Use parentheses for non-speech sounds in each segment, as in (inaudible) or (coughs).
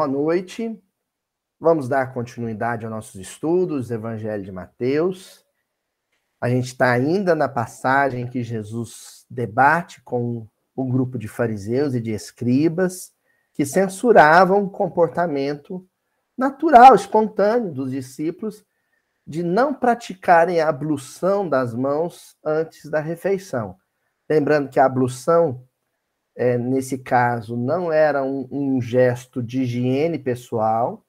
Boa noite. Vamos dar continuidade aos nossos estudos, Evangelho de Mateus. A gente está ainda na passagem que Jesus debate com o grupo de fariseus e de escribas que censuravam o comportamento natural, espontâneo dos discípulos de não praticarem a ablução das mãos antes da refeição. Lembrando que a ablução, é, nesse caso, não era um, um, gesto de higiene pessoal,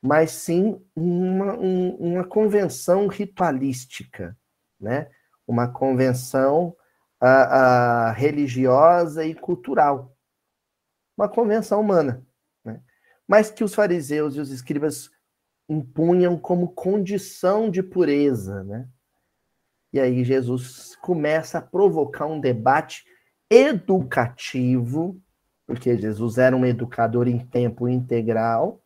mas sim uma, um, uma convenção ritualística, né? uma convenção a, a, religiosa e cultural, uma convenção humana, né? mas que os fariseus e os escribas impunham como condição de pureza, né? E aí Jesus começa a provocar um debate educativo, porque Jesus era um educador em tempo integral,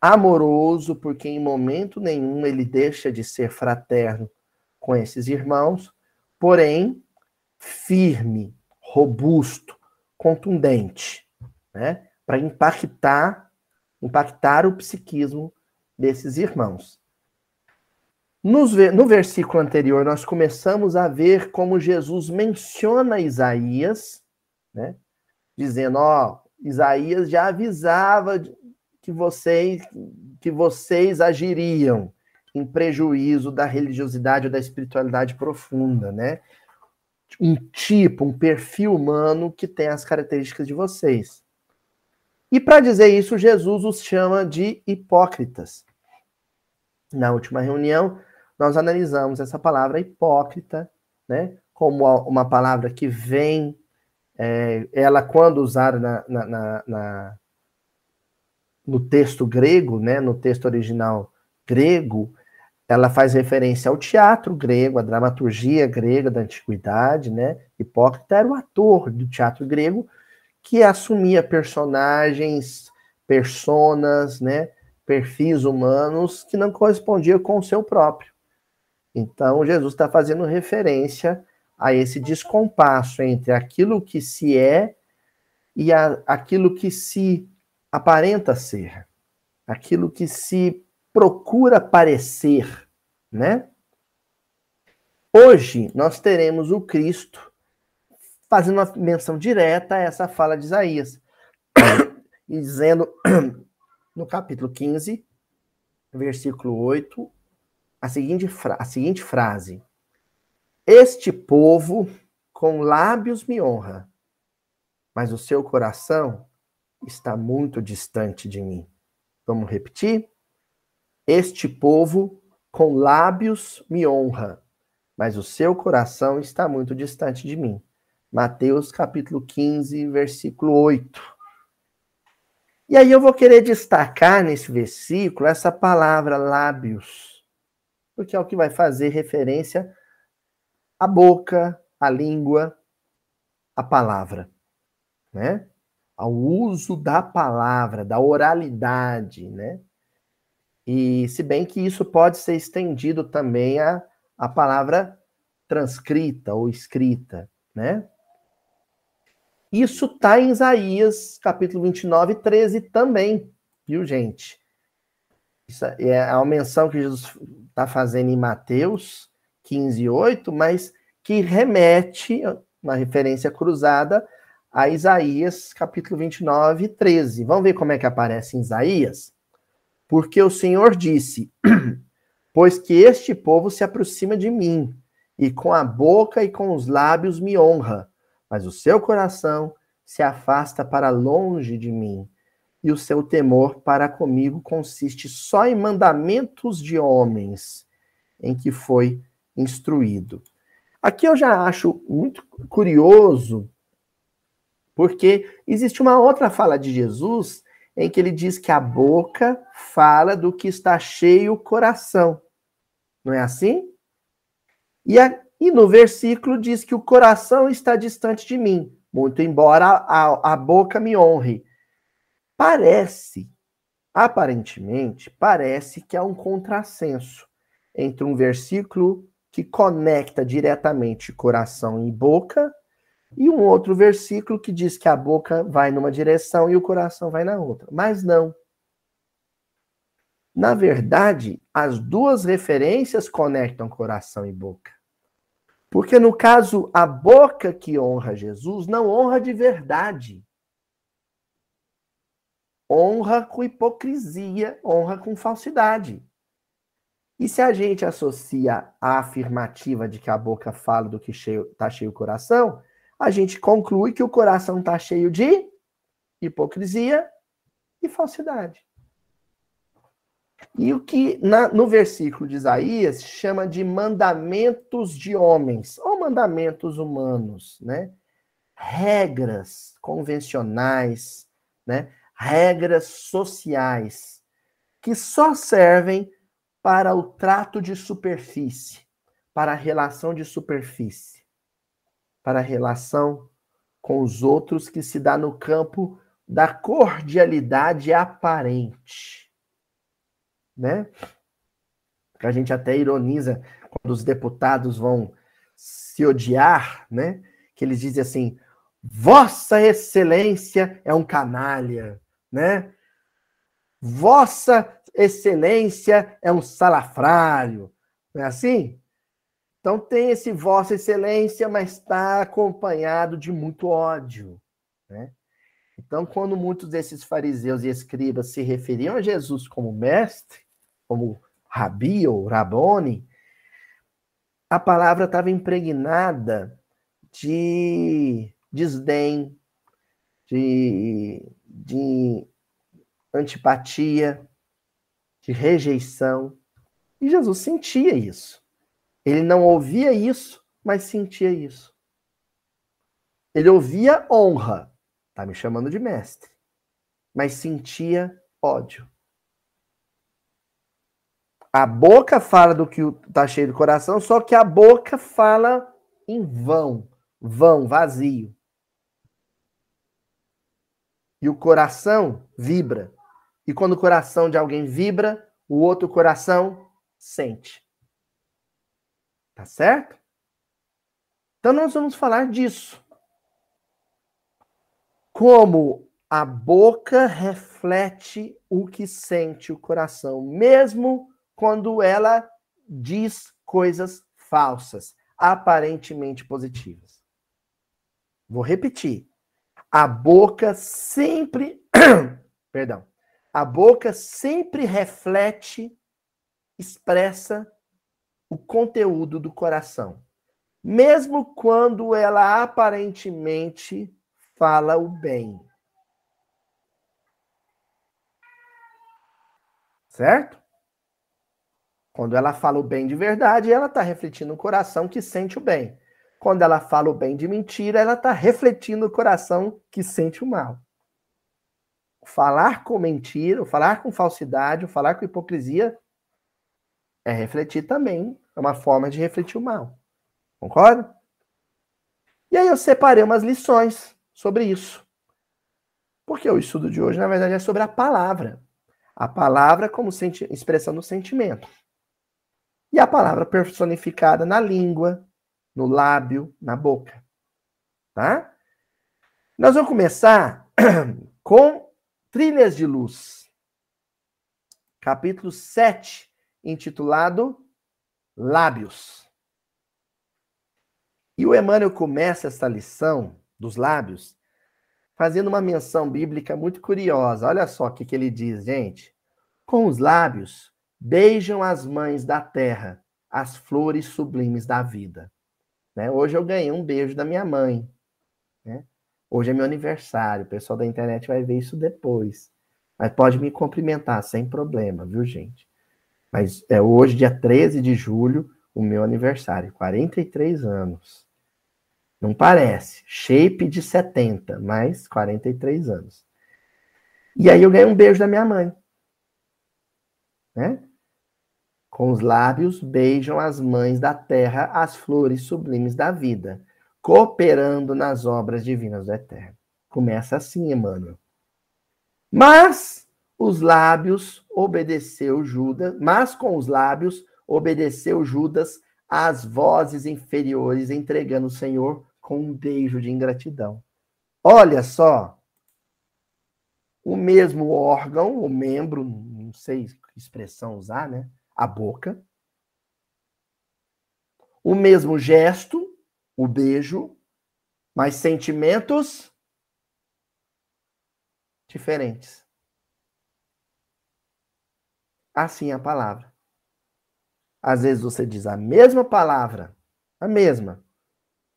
amoroso, porque em momento nenhum ele deixa de ser fraterno com esses irmãos, porém firme, robusto, contundente, né? Para impactar, impactar o psiquismo desses irmãos. No versículo anterior, nós começamos a ver como Jesus menciona Isaías, né? dizendo: Ó, Isaías já avisava que vocês, que vocês agiriam em prejuízo da religiosidade ou da espiritualidade profunda, né? Um tipo, um perfil humano que tem as características de vocês. E para dizer isso, Jesus os chama de hipócritas. Na última reunião, nós analisamos essa palavra hipócrita, né, como uma palavra que vem, é, ela quando usada na, na, na, no texto grego, né, no texto original grego, ela faz referência ao teatro grego, à dramaturgia grega da antiguidade, né? Hipócrita era o ator do teatro grego que assumia personagens, personas, né? Perfis humanos que não correspondiam com o seu próprio. Então, Jesus está fazendo referência a esse descompasso entre aquilo que se é e a, aquilo que se aparenta ser, aquilo que se procura parecer, né? Hoje nós teremos o Cristo fazendo uma menção direta a essa fala de Isaías, (coughs) e dizendo (coughs) no capítulo 15, versículo 8, a seguinte, a seguinte frase: Este povo com lábios me honra, mas o seu coração está muito distante de mim. Vamos repetir? Este povo com lábios me honra, mas o seu coração está muito distante de mim. Mateus capítulo 15, versículo 8. E aí eu vou querer destacar nesse versículo essa palavra lábios porque é o que vai fazer referência à boca, à língua, à palavra, né? Ao uso da palavra, da oralidade, né? E se bem que isso pode ser estendido também à, à palavra transcrita ou escrita, né? Isso está em Isaías, capítulo 29, 13 também, viu, gente? Isso é, é uma menção que Jesus está fazendo em Mateus 15, 8, mas que remete, uma referência cruzada, a Isaías capítulo 29, 13. Vamos ver como é que aparece em Isaías? Porque o Senhor disse: (clears throat) Pois que este povo se aproxima de mim, e com a boca e com os lábios me honra, mas o seu coração se afasta para longe de mim e o seu temor para comigo consiste só em mandamentos de homens em que foi instruído. Aqui eu já acho muito curioso, porque existe uma outra fala de Jesus em que ele diz que a boca fala do que está cheio o coração. Não é assim? E, a, e no versículo diz que o coração está distante de mim, muito embora a, a boca me honre. Parece, aparentemente, parece que há um contrassenso entre um versículo que conecta diretamente coração e boca e um outro versículo que diz que a boca vai numa direção e o coração vai na outra. Mas não. Na verdade, as duas referências conectam coração e boca. Porque no caso, a boca que honra Jesus não honra de verdade. Honra com hipocrisia, honra com falsidade. E se a gente associa a afirmativa de que a boca fala do que está cheio, tá cheio o coração, a gente conclui que o coração está cheio de hipocrisia e falsidade. E o que na, no versículo de Isaías chama de mandamentos de homens, ou mandamentos humanos, né? Regras convencionais, né? Regras sociais que só servem para o trato de superfície, para a relação de superfície, para a relação com os outros que se dá no campo da cordialidade aparente, né? Que a gente até ironiza quando os deputados vão se odiar, né? Que eles dizem assim: Vossa Excelência é um canalha, né? Vossa Excelência é um salafrário, não é assim? Então tem esse Vossa Excelência, mas está acompanhado de muito ódio, né? Então, quando muitos desses fariseus e escribas se referiam a Jesus como mestre, como rabi ou rabone, a palavra estava impregnada de desdém, de, de antipatia, de rejeição. E Jesus sentia isso. Ele não ouvia isso, mas sentia isso. Ele ouvia honra, Tá me chamando de mestre. Mas sentia ódio. A boca fala do que tá cheio do coração, só que a boca fala em vão, vão, vazio. E o coração vibra. E quando o coração de alguém vibra, o outro coração sente. Tá certo? Então nós vamos falar disso como a boca reflete o que sente o coração, mesmo quando ela diz coisas falsas, aparentemente positivas. Vou repetir. A boca sempre, (clears throat) perdão, a boca sempre reflete, expressa o conteúdo do coração, mesmo quando ela aparentemente fala o bem. Certo? Quando ela fala o bem de verdade, ela está refletindo o coração que sente o bem. Quando ela fala o bem de mentira, ela está refletindo o coração que sente o mal. falar com mentira, falar com falsidade, falar com hipocrisia é refletir também, é uma forma de refletir o mal. Concorda? E aí eu separei umas lições sobre isso. Porque o estudo de hoje, na verdade, é sobre a palavra. A palavra como expressão do sentimento. E a palavra personificada na língua, no lábio, na boca. Tá? Nós vamos começar (clears throat) com Trilhas de Luz. Capítulo 7, intitulado Lábios. E o Emmanuel começa essa lição dos lábios, fazendo uma menção bíblica muito curiosa. Olha só o que, que ele diz, gente. Com os lábios, beijam as mães da terra, as flores sublimes da vida. Né? Hoje eu ganhei um beijo da minha mãe. Né? Hoje é meu aniversário. O pessoal da internet vai ver isso depois. Mas pode me cumprimentar sem problema, viu, gente? Mas é hoje, dia 13 de julho, o meu aniversário, 43 anos. Não parece. Shape de 70, mais 43 anos. E aí eu ganhei um beijo da minha mãe. Né? Com os lábios beijam as mães da terra as flores sublimes da vida, cooperando nas obras divinas do Eterno. Começa assim, Emmanuel. Mas os lábios obedeceu Judas, mas com os lábios obedeceu Judas às vozes inferiores, entregando o Senhor com um beijo de ingratidão. Olha só, o mesmo órgão, o membro, não sei que expressão usar, né? A boca. O mesmo gesto, o beijo, mas sentimentos diferentes. Assim é a palavra. Às vezes você diz a mesma palavra, a mesma,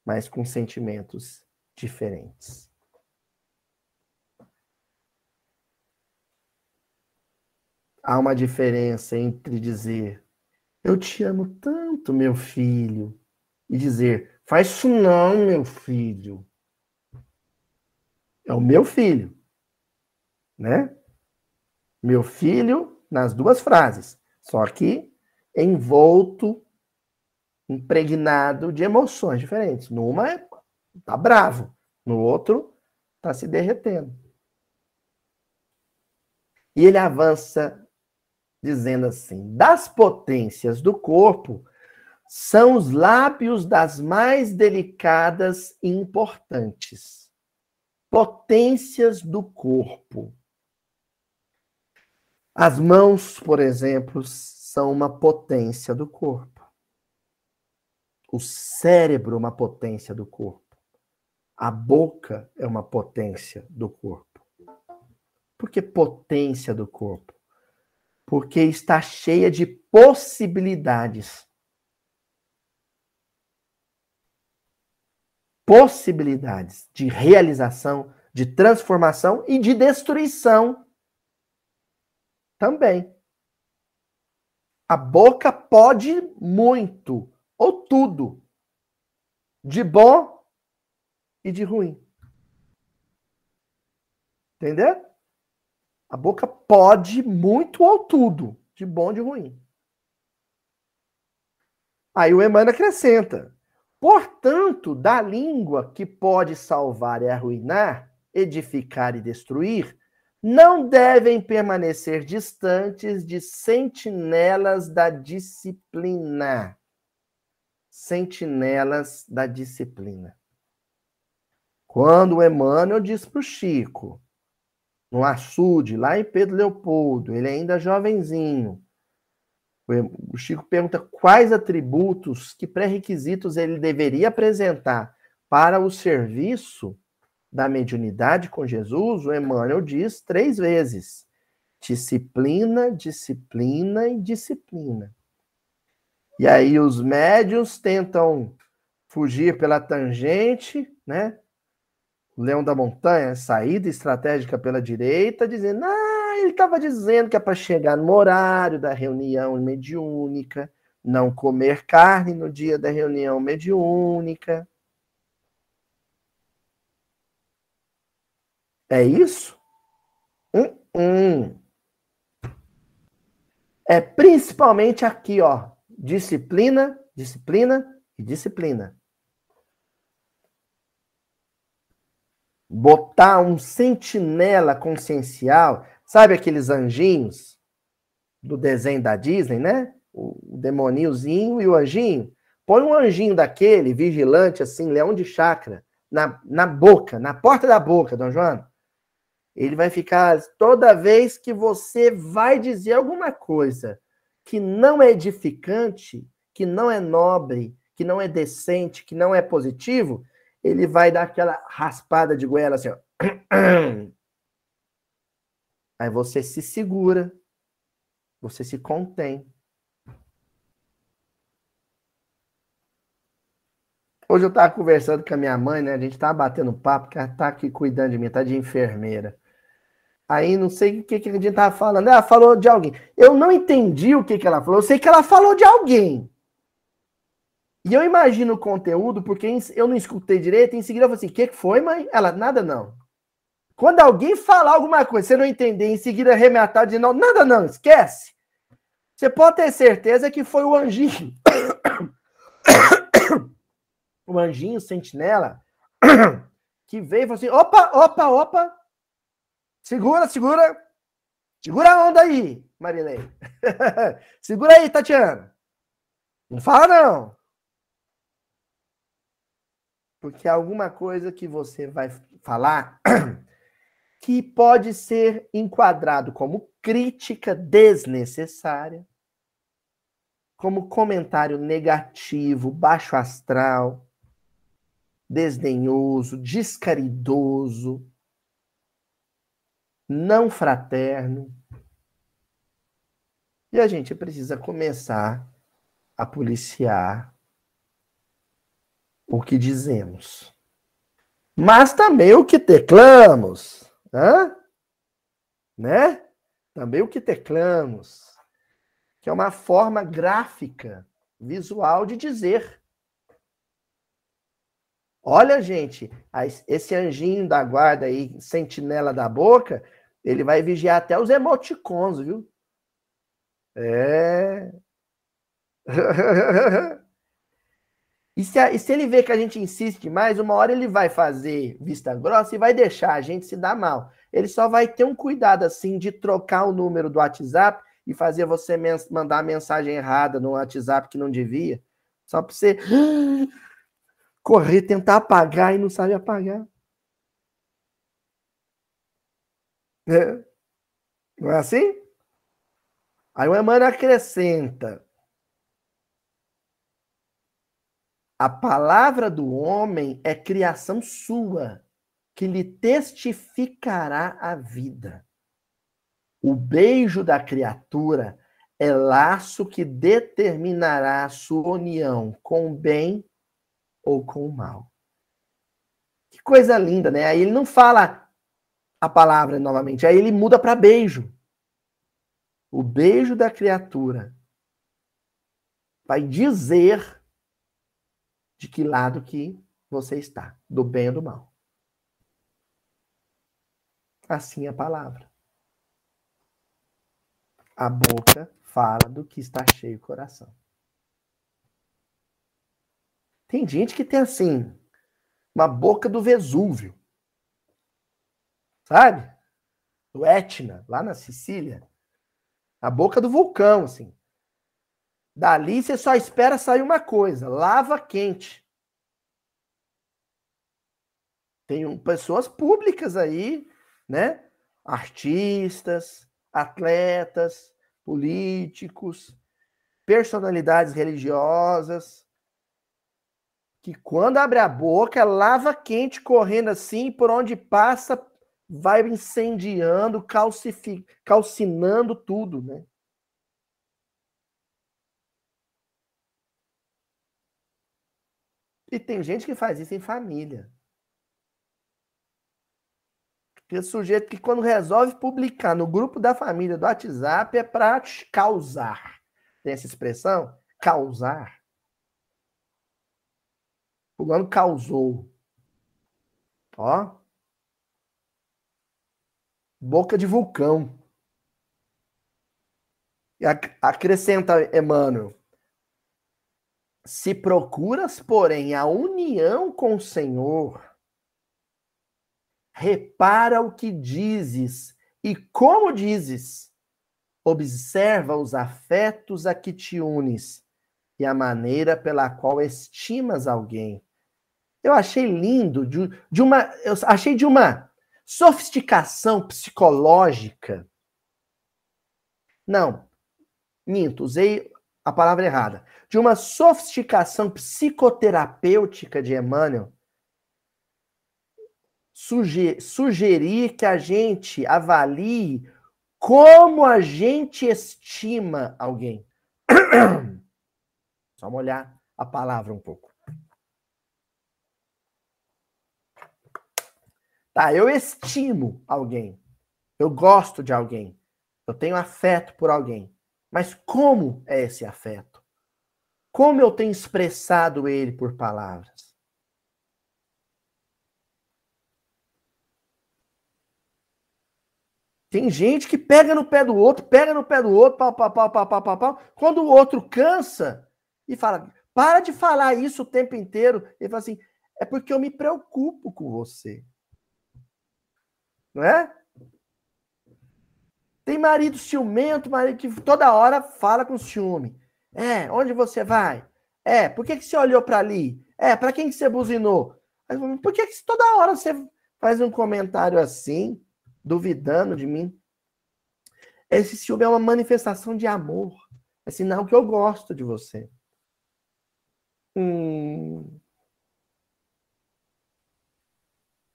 mas com sentimentos diferentes. Há uma diferença entre dizer eu te amo tanto, meu filho, e dizer faz isso não, meu filho. É o meu filho, né? Meu filho nas duas frases, só que envolto, impregnado de emoções diferentes. Numa é tá bravo, no outro tá se derretendo. E ele avança dizendo assim: das potências do corpo são os lábios das mais delicadas e importantes. Potências do corpo. As mãos, por exemplo, são uma potência do corpo. O cérebro é uma potência do corpo. A boca é uma potência do corpo. Por que potência do corpo? Porque está cheia de possibilidades. Possibilidades de realização, de transformação e de destruição também. A boca pode muito, ou tudo, de bom e de ruim. Entendeu? A boca pode muito ou tudo, de bom de ruim. Aí o Emmanuel acrescenta: portanto, da língua que pode salvar e arruinar, edificar e destruir, não devem permanecer distantes de sentinelas da disciplina. Sentinelas da disciplina. Quando o Emmanuel diz para o Chico, no açude, lá em Pedro Leopoldo, ele ainda jovenzinho, o Chico pergunta quais atributos, que pré-requisitos ele deveria apresentar para o serviço da mediunidade com Jesus, o Emmanuel diz três vezes: disciplina, disciplina e disciplina. E aí os médios tentam fugir pela tangente, né? Leão da montanha, saída estratégica pela direita, dizendo: ah, ele estava dizendo que é para chegar no horário da reunião mediúnica, não comer carne no dia da reunião mediúnica. É isso? Hum, hum. É principalmente aqui, ó. Disciplina, disciplina e disciplina. Botar um sentinela consciencial, sabe aqueles anjinhos do desenho da Disney, né? O demoniozinho e o anjinho. Põe um anjinho daquele, vigilante, assim, leão de chácara, na, na boca, na porta da boca, Dom João. Ele vai ficar toda vez que você vai dizer alguma coisa que não é edificante, que não é nobre, que não é decente, que não é positivo, ele vai dar aquela raspada de goela assim, ó. (clears throat) Aí você se segura, você se contém. Hoje eu estava conversando com a minha mãe, né? A gente estava batendo papo, que ela está aqui cuidando de mim, tá de enfermeira. Aí não sei o que, que a gente tava falando. Ela falou de alguém. Eu não entendi o que, que ela falou. Eu sei que ela falou de alguém. E eu imagino o conteúdo, porque eu não escutei direito. Em seguida eu falei assim: o que, que foi, mãe? Ela, nada não. Quando alguém falar alguma coisa, você não entender, em seguida arrematar de não, nada não, esquece. Você pode ter certeza que foi o anjinho. (coughs) o anjinho sentinela (coughs) que veio e falou assim: opa, opa, opa, Segura, segura. Segura a onda aí, Marilei. (laughs) segura aí, Tatiana. Não fala, não. Porque alguma coisa que você vai falar (clears throat) que pode ser enquadrado como crítica desnecessária, como comentário negativo, baixo astral, desdenhoso, descaridoso, não fraterno. E a gente precisa começar a policiar o que dizemos. Mas também o que teclamos. Hã? Né? Também o que teclamos. Que é uma forma gráfica, visual de dizer. Olha, gente, esse anjinho da guarda aí, sentinela da boca, ele vai vigiar até os emoticons, viu? É. (laughs) e, se, e se ele vê que a gente insiste demais, uma hora ele vai fazer vista grossa e vai deixar a gente se dar mal. Ele só vai ter um cuidado assim de trocar o número do WhatsApp e fazer você mens mandar mensagem errada no WhatsApp que não devia. Só para você (gasps) correr, tentar apagar e não sabe apagar. É. Não é assim? Aí o Emmanuel acrescenta: a palavra do homem é criação sua, que lhe testificará a vida. O beijo da criatura é laço que determinará a sua união com o bem ou com o mal. Que coisa linda, né? Aí ele não fala a palavra novamente, aí ele muda para beijo. O beijo da criatura vai dizer de que lado que você está, do bem ou do mal. Assim é a palavra. A boca fala do que está cheio o coração. Tem gente que tem assim, uma boca do Vesúvio. Sabe? Do Etna, lá na Sicília. A boca do vulcão, assim. Dali você só espera sair uma coisa: lava quente. Tem pessoas públicas aí, né? Artistas, atletas, políticos, personalidades religiosas, que quando abre a boca, lava quente correndo assim, por onde passa, vai incendiando, calcinando tudo, né? E tem gente que faz isso em família. Tem sujeito que quando resolve publicar no grupo da família do WhatsApp é para causar. Tem essa expressão? Causar. O ano causou. Ó. Boca de vulcão. E acrescenta Emmanuel. Se procuras, porém, a união com o Senhor, repara o que dizes e como dizes. Observa os afetos a que te unes e a maneira pela qual estimas alguém. Eu achei lindo, de, de uma, eu achei de uma sofisticação psicológica. Não, minto, usei a palavra errada. De uma sofisticação psicoterapêutica de Emmanuel, sugerir que a gente avalie como a gente estima alguém. (coughs) Só molhar a palavra um pouco. Tá, eu estimo alguém. Eu gosto de alguém. Eu tenho afeto por alguém. Mas como é esse afeto? Como eu tenho expressado ele por palavras? Tem gente que pega no pé do outro, pega no pé do outro, pau, pau, pau, pau, pau, pau, pau. Quando o outro cansa e fala, para de falar isso o tempo inteiro, ele fala assim, é porque eu me preocupo com você. Não é? Tem marido ciumento, marido que toda hora fala com ciúme. É, onde você vai? É, por que, que você olhou para ali? É, para quem que você buzinou? Por que, que toda hora você faz um comentário assim? duvidando de mim. Esse ciúme é uma manifestação de amor. É sinal que eu gosto de você. Hum.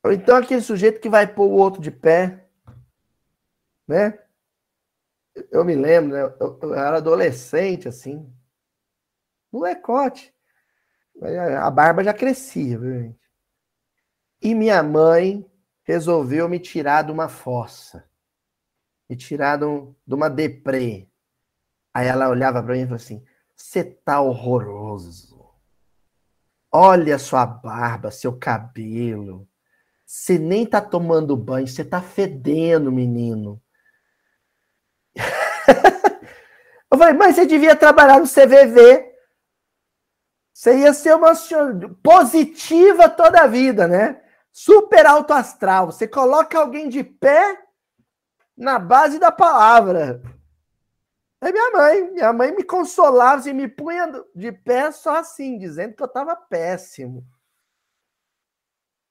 Ou então aquele sujeito que vai pôr o outro de pé, né? Eu me lembro, né? eu, eu era adolescente, assim, molecote. A barba já crescia, viu, gente? E minha mãe resolveu me tirar de uma fossa. Me tirar de, um, de uma deprê. Aí ela olhava para mim e falou assim: Você tá horroroso. Olha sua barba, seu cabelo. Você nem tá tomando banho, você tá fedendo, menino. Eu falei, mas você devia trabalhar no CVV. Você ia ser uma positiva toda a vida, né? Super alto astral. Você coloca alguém de pé na base da palavra. Aí minha mãe, minha mãe me consolava e me punha de pé só assim, dizendo que eu estava péssimo.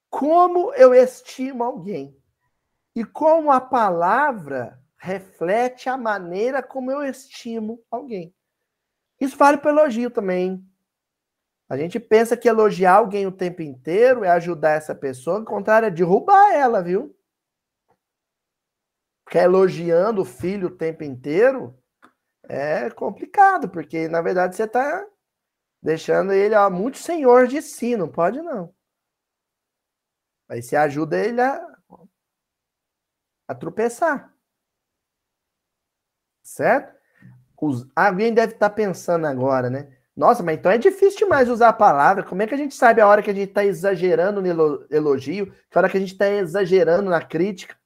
Como eu estimo alguém e como a palavra reflete a maneira como eu estimo alguém. Isso vale para elogio também. A gente pensa que elogiar alguém o tempo inteiro é ajudar essa pessoa, ao contrário, é derrubar ela, viu? Porque elogiando o filho o tempo inteiro, é complicado, porque na verdade você está deixando ele ó, muito senhor de si, não pode não. Aí você ajuda ele a, a tropeçar. Certo? Os, alguém deve estar tá pensando agora, né? Nossa, mas então é difícil demais usar a palavra. Como é que a gente sabe a hora que a gente está exagerando no elogio, a hora que a gente está exagerando na crítica?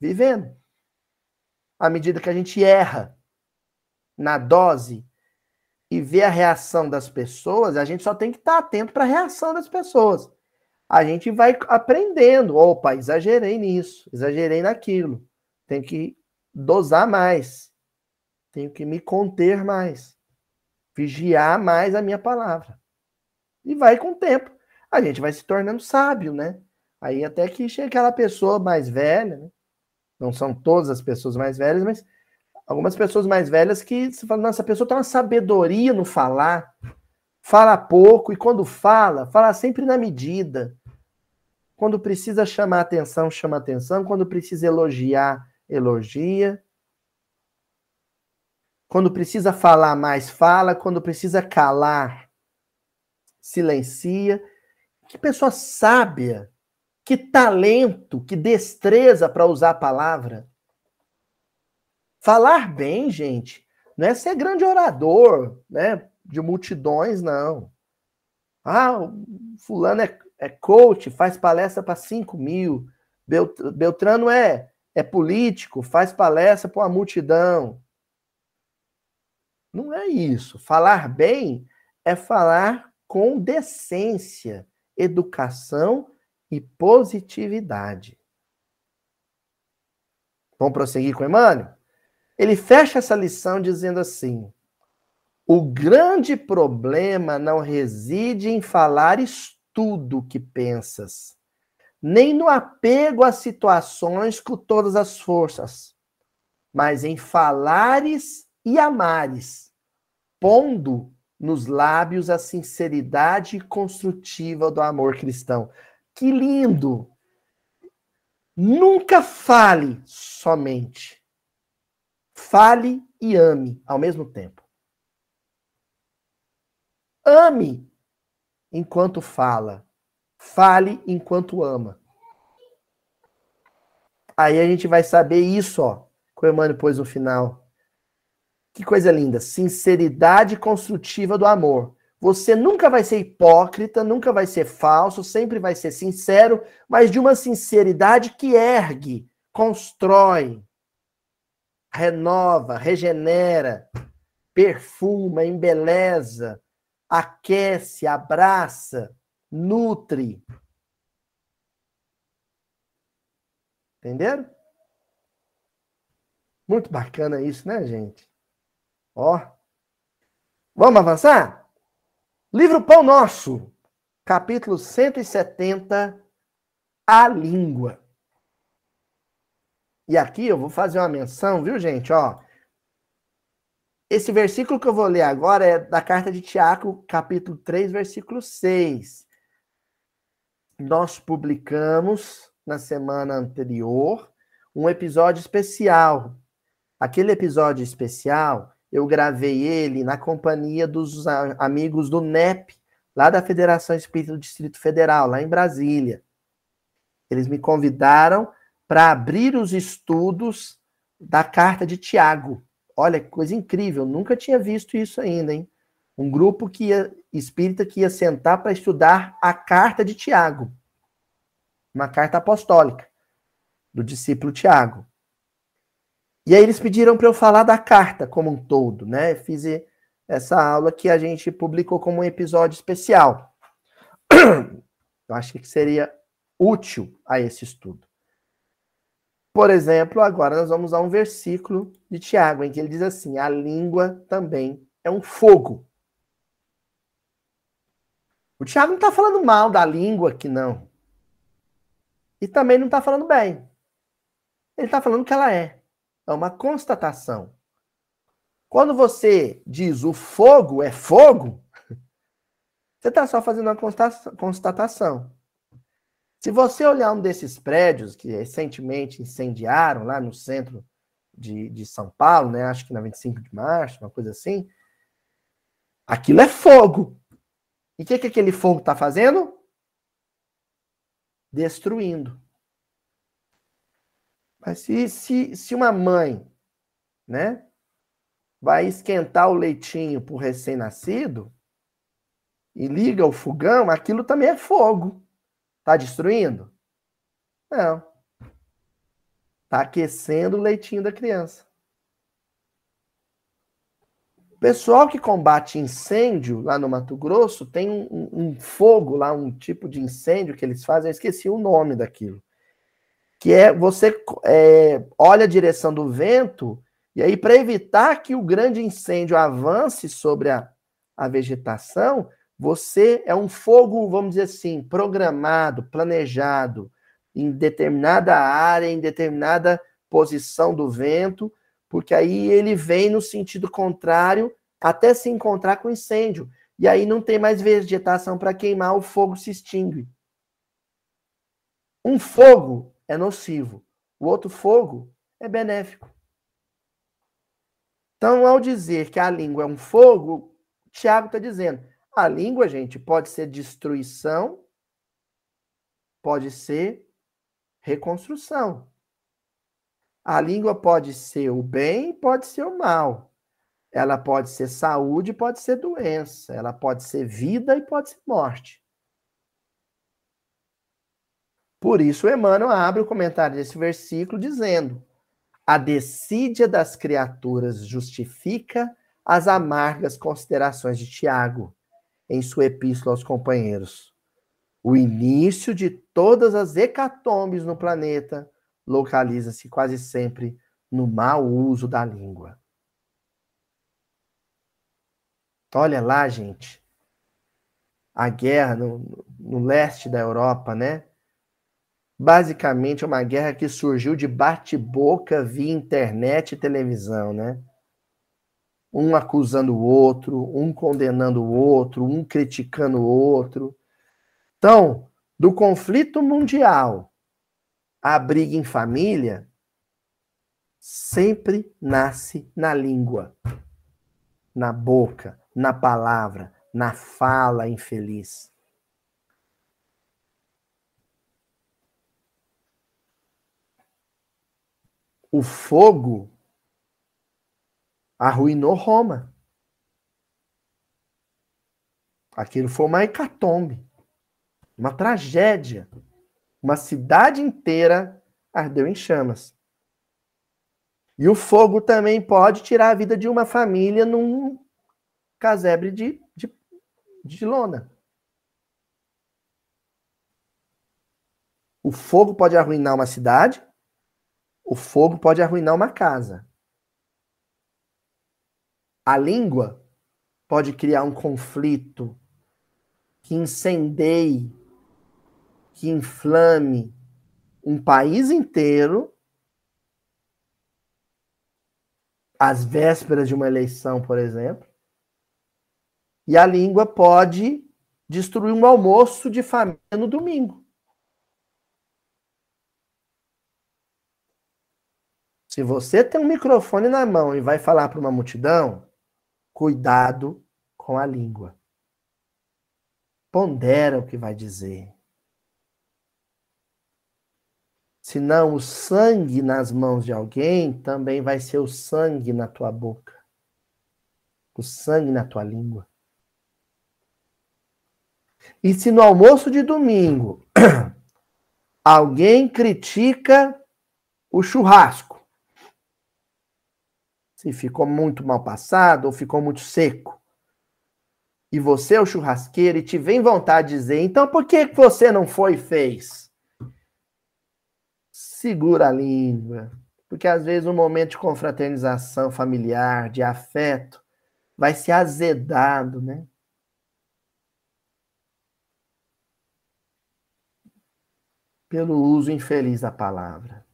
Vivendo à medida que a gente erra na dose e vê a reação das pessoas, a gente só tem que estar atento para a reação das pessoas. A gente vai aprendendo. Opa, exagerei nisso, exagerei naquilo. Tem que dosar mais. Tenho que me conter mais. Vigiar mais a minha palavra. E vai com o tempo. A gente vai se tornando sábio, né? Aí até que chega aquela pessoa mais velha, né? Não são todas as pessoas mais velhas, mas algumas pessoas mais velhas que você fala, nossa, a pessoa tem uma sabedoria no falar, fala pouco, e quando fala, fala sempre na medida. Quando precisa chamar atenção, chama atenção. Quando precisa elogiar, elogia. Quando precisa falar mais, fala. Quando precisa calar, silencia. Que pessoa sábia que talento, que destreza para usar a palavra. Falar bem, gente, não é ser grande orador, né? De multidões, não. Ah, fulano é, é coach, faz palestra para 5 mil. Beltrano é, é político, faz palestra para uma multidão. Não é isso. Falar bem é falar com decência, educação e positividade. Vamos prosseguir com Emmanuel? Ele fecha essa lição dizendo assim: o grande problema não reside em falares tudo o que pensas, nem no apego às situações com todas as forças, mas em falares e amares, pondo nos lábios a sinceridade construtiva do amor cristão. Que lindo! Nunca fale somente. Fale e ame ao mesmo tempo. Ame enquanto fala. Fale enquanto ama. Aí a gente vai saber isso, ó, que o Emmanuel pôs no final. Que coisa linda. Sinceridade construtiva do amor. Você nunca vai ser hipócrita, nunca vai ser falso, sempre vai ser sincero, mas de uma sinceridade que ergue, constrói, renova, regenera, perfuma, embeleza, aquece, abraça, nutre. Entenderam? Muito bacana isso, né, gente? Ó. Vamos avançar? Livro Pão Nosso, capítulo 170, A Língua. E aqui eu vou fazer uma menção, viu, gente? Ó, esse versículo que eu vou ler agora é da carta de Tiago, capítulo 3, versículo 6. Nós publicamos na semana anterior um episódio especial. Aquele episódio especial, eu gravei ele na companhia dos amigos do NEP, lá da Federação Espírita do Distrito Federal, lá em Brasília. Eles me convidaram para abrir os estudos da carta de Tiago. Olha que coisa incrível, nunca tinha visto isso ainda, hein? Um grupo que ia, espírita que ia sentar para estudar a carta de Tiago, uma carta apostólica do discípulo Tiago. E aí eles pediram para eu falar da carta como um todo, né? Fiz essa aula que a gente publicou como um episódio especial. (clears throat) Eu acho que seria útil a esse estudo. Por exemplo, agora nós vamos a um versículo de Tiago, em que ele diz assim: a língua também é um fogo. O Tiago não está falando mal da língua aqui, não. E também não está falando bem. Ele está falando que ela é. É uma constatação. Quando você diz o fogo é fogo, (laughs) você está só fazendo uma constatação. Se você olhar um desses prédios que recentemente incendiaram lá no centro de, de São Paulo, né? Acho que na 25 de março, uma coisa assim. Aquilo é fogo. E o que, que aquele fogo está fazendo? Destruindo. Mas se, se, se uma mãe, né, vai esquentar o leitinho para o recém-nascido e liga o fogão, aquilo também é fogo. Está destruindo? Não. Está aquecendo o leitinho da criança. Pessoal que combate incêndio lá no Mato Grosso tem um, um, fogo lá, um tipo de incêndio que eles fazem, eu esqueci o nome daquilo. Que é você é, olha a direção do vento, e aí, para evitar que o grande incêndio avance sobre a, a vegetação, você é um fogo, vamos dizer assim, programado, planejado, em determinada área, em determinada posição do vento, porque aí ele vem no sentido contrário até se encontrar com incêndio. E aí não tem mais vegetação para queimar, o fogo se extingue. Um fogo é nocivo, o outro fogo é benéfico. Então, ao dizer que a língua é um fogo, Tiago está dizendo: a língua, gente, pode ser destruição, pode ser reconstrução. A língua pode ser o bem, pode ser o mal. Ela pode ser saúde, pode ser doença. Ela pode ser vida e pode ser morte. Por isso, Emmanuel abre o comentário desse versículo dizendo: A decídia das criaturas justifica as amargas considerações de Tiago em sua epístola aos companheiros. O início de todas as hecatombes no planeta localiza-se quase sempre no mau uso da língua. Olha lá, gente. A guerra no, no leste da Europa, né? Basicamente é uma guerra que surgiu de bate-boca via internet e televisão, né? um acusando o outro, um condenando o outro, um criticando o outro. Então, do conflito mundial à briga em família, sempre nasce na língua, na boca, na palavra, na fala infeliz. O fogo arruinou Roma. Aquilo foi uma hecatombe, uma tragédia. Uma cidade inteira ardeu em chamas. E o fogo também pode tirar a vida de uma família num casebre de, de, de lona. O fogo pode arruinar uma cidade, o fogo pode arruinar uma casa. A língua pode criar um conflito que incendeie, que inflame um país inteiro às vésperas de uma eleição, por exemplo. E a língua pode destruir um almoço de família no domingo. Se você tem um microfone na mão e vai falar para uma multidão, cuidado com a língua. Pondera o que vai dizer. Senão o sangue nas mãos de alguém também vai ser o sangue na tua boca. O sangue na tua língua. E se no almoço de domingo (clears throat) alguém critica o churrasco, se ficou muito mal passado ou ficou muito seco, e você é o churrasqueiro e te vem vontade de dizer, então por que você não foi e fez? Segura a língua, porque às vezes um momento de confraternização familiar, de afeto, vai ser azedado, né? Pelo uso infeliz da palavra.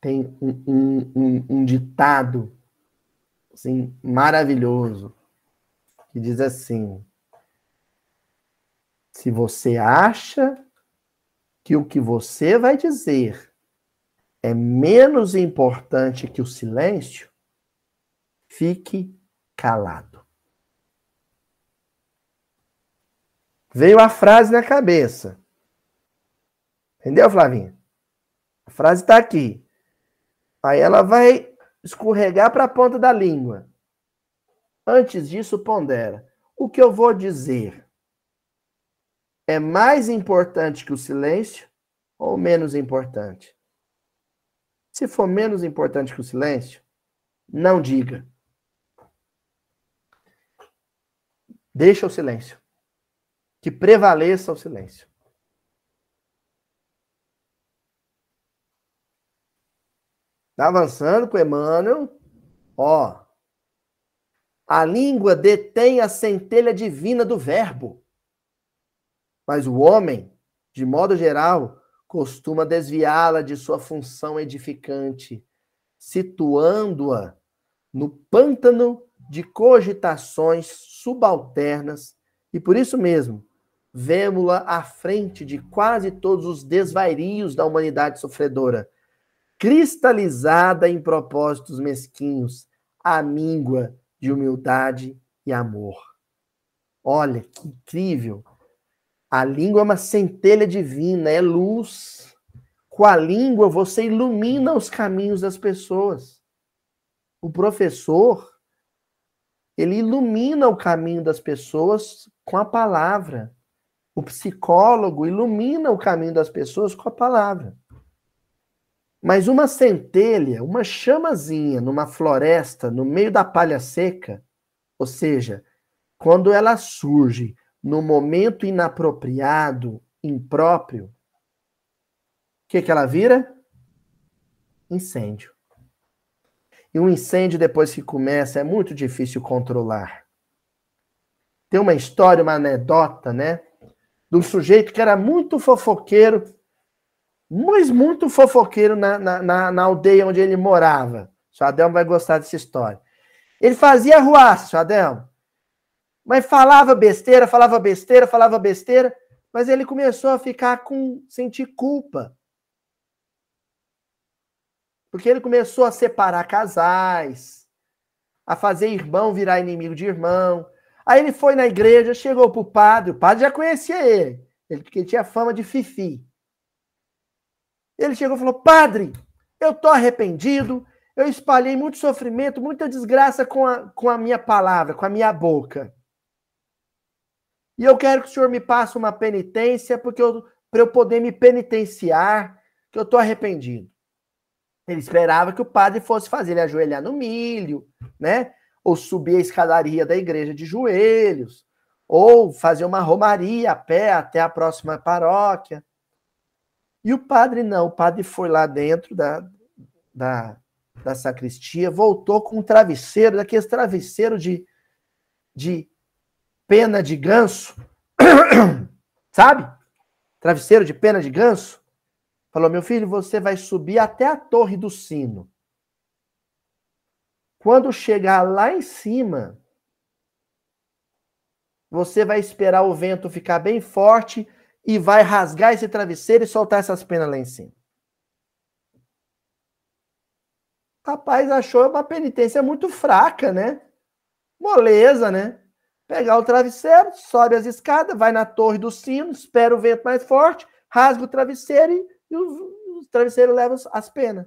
Tem um, um, um, um ditado assim, maravilhoso que diz assim: se você acha que o que você vai dizer é menos importante que o silêncio, fique calado. Veio a frase na cabeça. Entendeu, Flavinha? A frase está aqui. Aí ela vai escorregar para a ponta da língua. Antes disso, pondera. O que eu vou dizer é mais importante que o silêncio ou menos importante? Se for menos importante que o silêncio, não diga. Deixa o silêncio. Que prevaleça o silêncio. Está avançando com Emmanuel. Ó. A língua detém a centelha divina do verbo. Mas o homem, de modo geral, costuma desviá-la de sua função edificante, situando-a no pântano de cogitações subalternas e por isso mesmo vemos-la à frente de quase todos os desvairios da humanidade sofredora, cristalizada em propósitos mesquinhos, à míngua de humildade e amor. Olha que incrível! A língua é uma centelha divina, é luz. Com a língua você ilumina os caminhos das pessoas. O professor, ele ilumina o caminho das pessoas com a palavra. O psicólogo ilumina o caminho das pessoas com a palavra. Mas uma centelha, uma chamazinha numa floresta, no meio da palha seca, ou seja, quando ela surge no momento inapropriado, impróprio, o que, que ela vira? Incêndio. E um incêndio, depois que começa, é muito difícil controlar. Tem uma história, uma anedota, né? De um sujeito que era muito fofoqueiro, mas muito fofoqueiro na, na, na, aldeia onde ele morava. O Adelmo vai gostar dessa história. Ele fazia ruaça, Adelmo. Mas falava besteira, falava besteira, falava besteira, mas ele começou a ficar com sentir culpa. Porque ele começou a separar casais, a fazer irmão virar inimigo de irmão. Aí ele foi na igreja, chegou pro padre, o padre já conhecia ele, ele porque tinha fama de fifi. Ele chegou e falou: "Padre, eu tô arrependido, eu espalhei muito sofrimento, muita desgraça com a, com a minha palavra, com a minha boca. E eu quero que o senhor me passe uma penitência, porque para eu poder me penitenciar, que eu estou arrependido. Ele esperava que o padre fosse fazer ele ajoelhar no milho, né? Ou subir a escadaria da igreja de joelhos, ou fazer uma romaria a pé até a próxima paróquia. E o padre não, o padre foi lá dentro da, da, da sacristia, voltou com um travesseiro, daqueles travesseiros de, de pena de ganso, (coughs) sabe? Travesseiro de pena de ganso. Falou: meu filho, você vai subir até a torre do sino. Quando chegar lá em cima, você vai esperar o vento ficar bem forte e vai rasgar esse travesseiro e soltar essas penas lá em cima. Rapaz, achou uma penitência muito fraca, né? Moleza, né? Pegar o travesseiro, sobe as escadas, vai na torre do sino, espera o vento mais forte, rasga o travesseiro e, e o, o travesseiro leva as penas.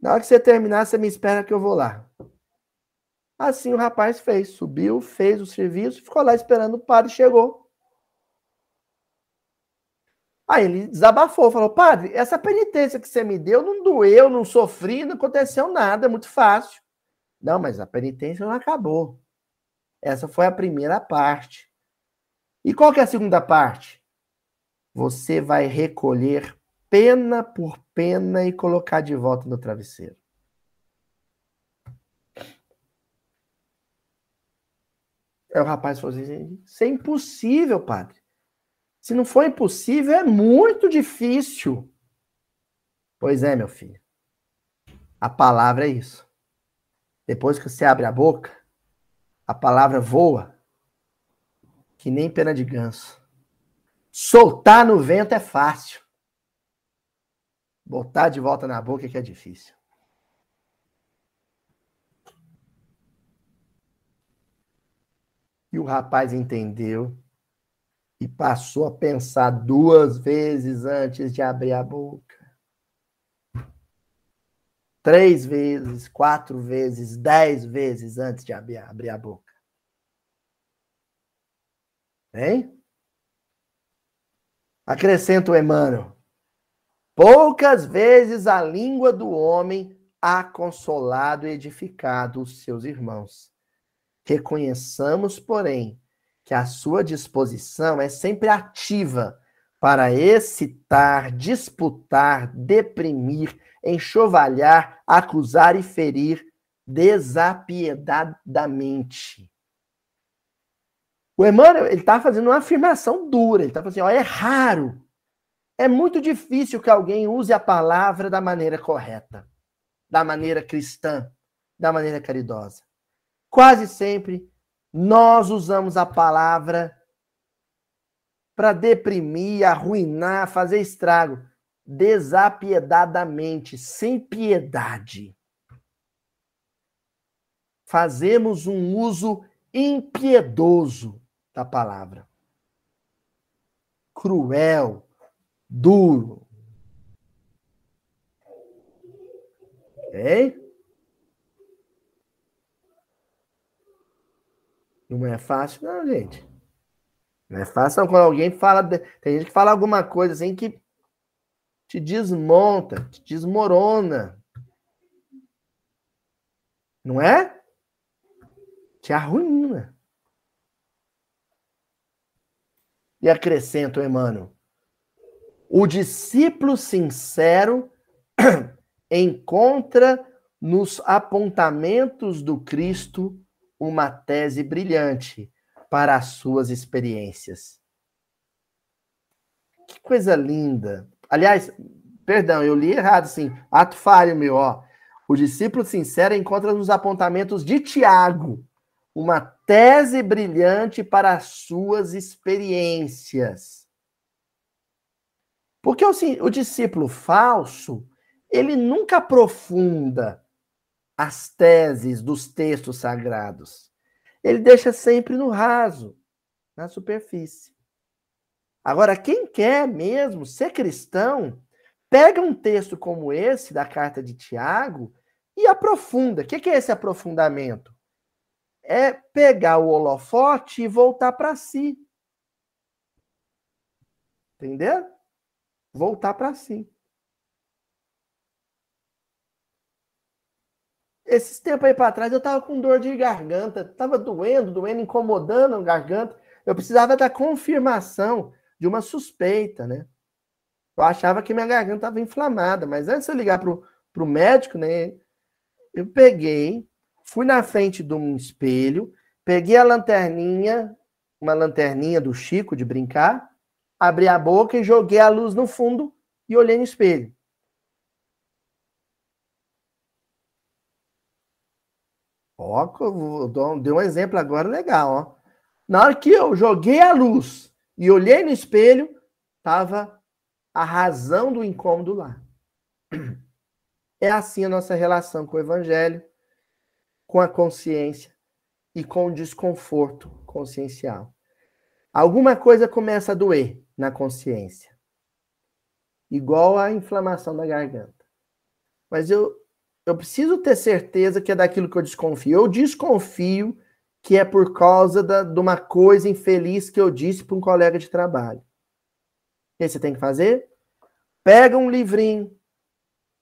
Na hora que você terminar, você me espera que eu vou lá. Assim o rapaz fez, subiu, fez o serviço, ficou lá esperando o padre chegou. Aí ele desabafou, falou: Padre, essa penitência que você me deu não doeu, não sofri, não aconteceu nada, é muito fácil. Não, mas a penitência não acabou. Essa foi a primeira parte. E qual que é a segunda parte? Você vai recolher pena por pena e colocar de volta no travesseiro. Aí o rapaz falou assim: Isso é impossível, padre. Se não for impossível, é muito difícil. Pois é, meu filho. A palavra é isso. Depois que você abre a boca, a palavra voa que nem pena de ganso. Soltar no vento é fácil. Botar de volta na boca é que é difícil. E o rapaz entendeu e passou a pensar duas vezes antes de abrir a boca três vezes, quatro vezes, dez vezes antes de abrir, abrir a boca. Hein? Acrescenta o Emmanuel. Poucas vezes a língua do homem há consolado e edificado os seus irmãos. Reconheçamos, porém, que a sua disposição é sempre ativa para excitar, disputar, deprimir, enxovalhar, acusar e ferir desapiedadamente. O Emmanuel está fazendo uma afirmação dura. Ele está falando assim: ó, é raro, é muito difícil que alguém use a palavra da maneira correta, da maneira cristã, da maneira caridosa. Quase sempre nós usamos a palavra para deprimir, arruinar, fazer estrago desapiedadamente, sem piedade. Fazemos um uso impiedoso da palavra. Cruel, duro. Ok? Não é fácil, não, gente. Não é fácil quando alguém fala. Tem gente que fala alguma coisa assim que te desmonta, te desmorona. Não é? Te arruína. E acrescenta Emmanuel. O discípulo sincero (clears throat) encontra nos apontamentos do Cristo uma tese brilhante para as suas experiências. Que coisa linda! Aliás, perdão, eu li errado, assim. Ato falho meu, ó. O discípulo sincero encontra nos apontamentos de Tiago uma tese brilhante para as suas experiências. Porque o, o discípulo falso, ele nunca aprofunda as teses dos textos sagrados. Ele deixa sempre no raso, na superfície. Agora, quem quer mesmo ser cristão, pega um texto como esse da carta de Tiago e aprofunda. O que é esse aprofundamento? É pegar o holofote e voltar para si. Entendeu? Voltar para si. Esses tempos aí para trás eu tava com dor de garganta, tava doendo, doendo, incomodando a garganta. Eu precisava da confirmação de uma suspeita, né? Eu achava que minha garganta estava inflamada, mas antes de eu ligar para o médico, né? Eu peguei, fui na frente de um espelho, peguei a lanterninha, uma lanterninha do Chico de brincar, abri a boca e joguei a luz no fundo e olhei no espelho. Ó, deu um exemplo agora legal, ó. Na hora que eu joguei a luz e olhei no espelho, tava a razão do incômodo lá. É assim a nossa relação com o evangelho, com a consciência e com o desconforto consciencial. Alguma coisa começa a doer na consciência, igual a inflamação da garganta. Mas eu, eu preciso ter certeza que é daquilo que eu desconfio. Eu desconfio que é por causa da, de uma coisa infeliz que eu disse para um colega de trabalho. O que você tem que fazer? Pega um livrinho,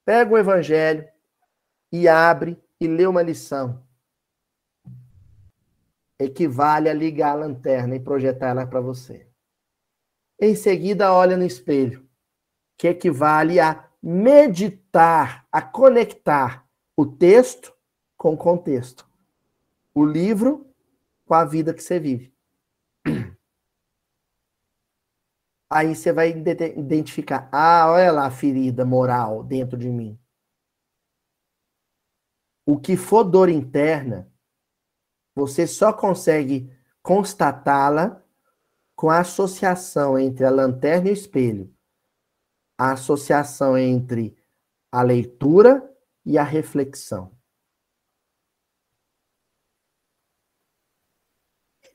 pega o evangelho e abre e lê uma lição. Equivale a ligar a lanterna e projetar ela para você. Em seguida, olha no espelho, que equivale a meditar, a conectar o texto com o contexto, o livro com a vida que você vive. Aí você vai identificar, ah, olha lá a ferida moral dentro de mim. O que for dor interna, você só consegue constatá-la com a associação entre a lanterna e o espelho. A associação entre a leitura e a reflexão.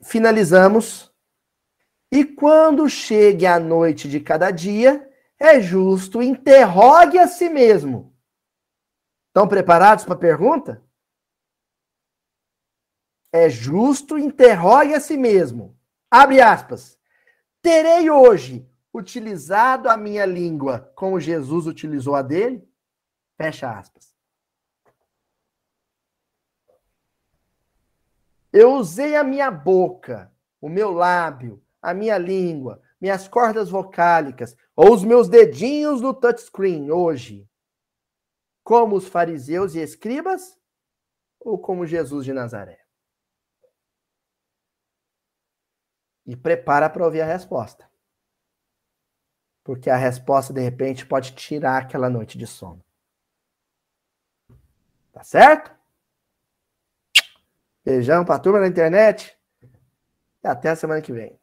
Finalizamos e quando chegue a noite de cada dia, é justo interrogue a si mesmo. Estão preparados para a pergunta? É justo interrogue a si mesmo. Abre aspas. Terei hoje utilizado a minha língua como Jesus utilizou a dele? Fecha aspas. Eu usei a minha boca, o meu lábio, a minha língua, minhas cordas vocálicas ou os meus dedinhos no touchscreen hoje? Como os fariseus e escribas ou como Jesus de Nazaré? E prepara para ouvir a resposta. Porque a resposta, de repente, pode tirar aquela noite de sono. Tá certo? Beijão pra turma na internet. E até a semana que vem.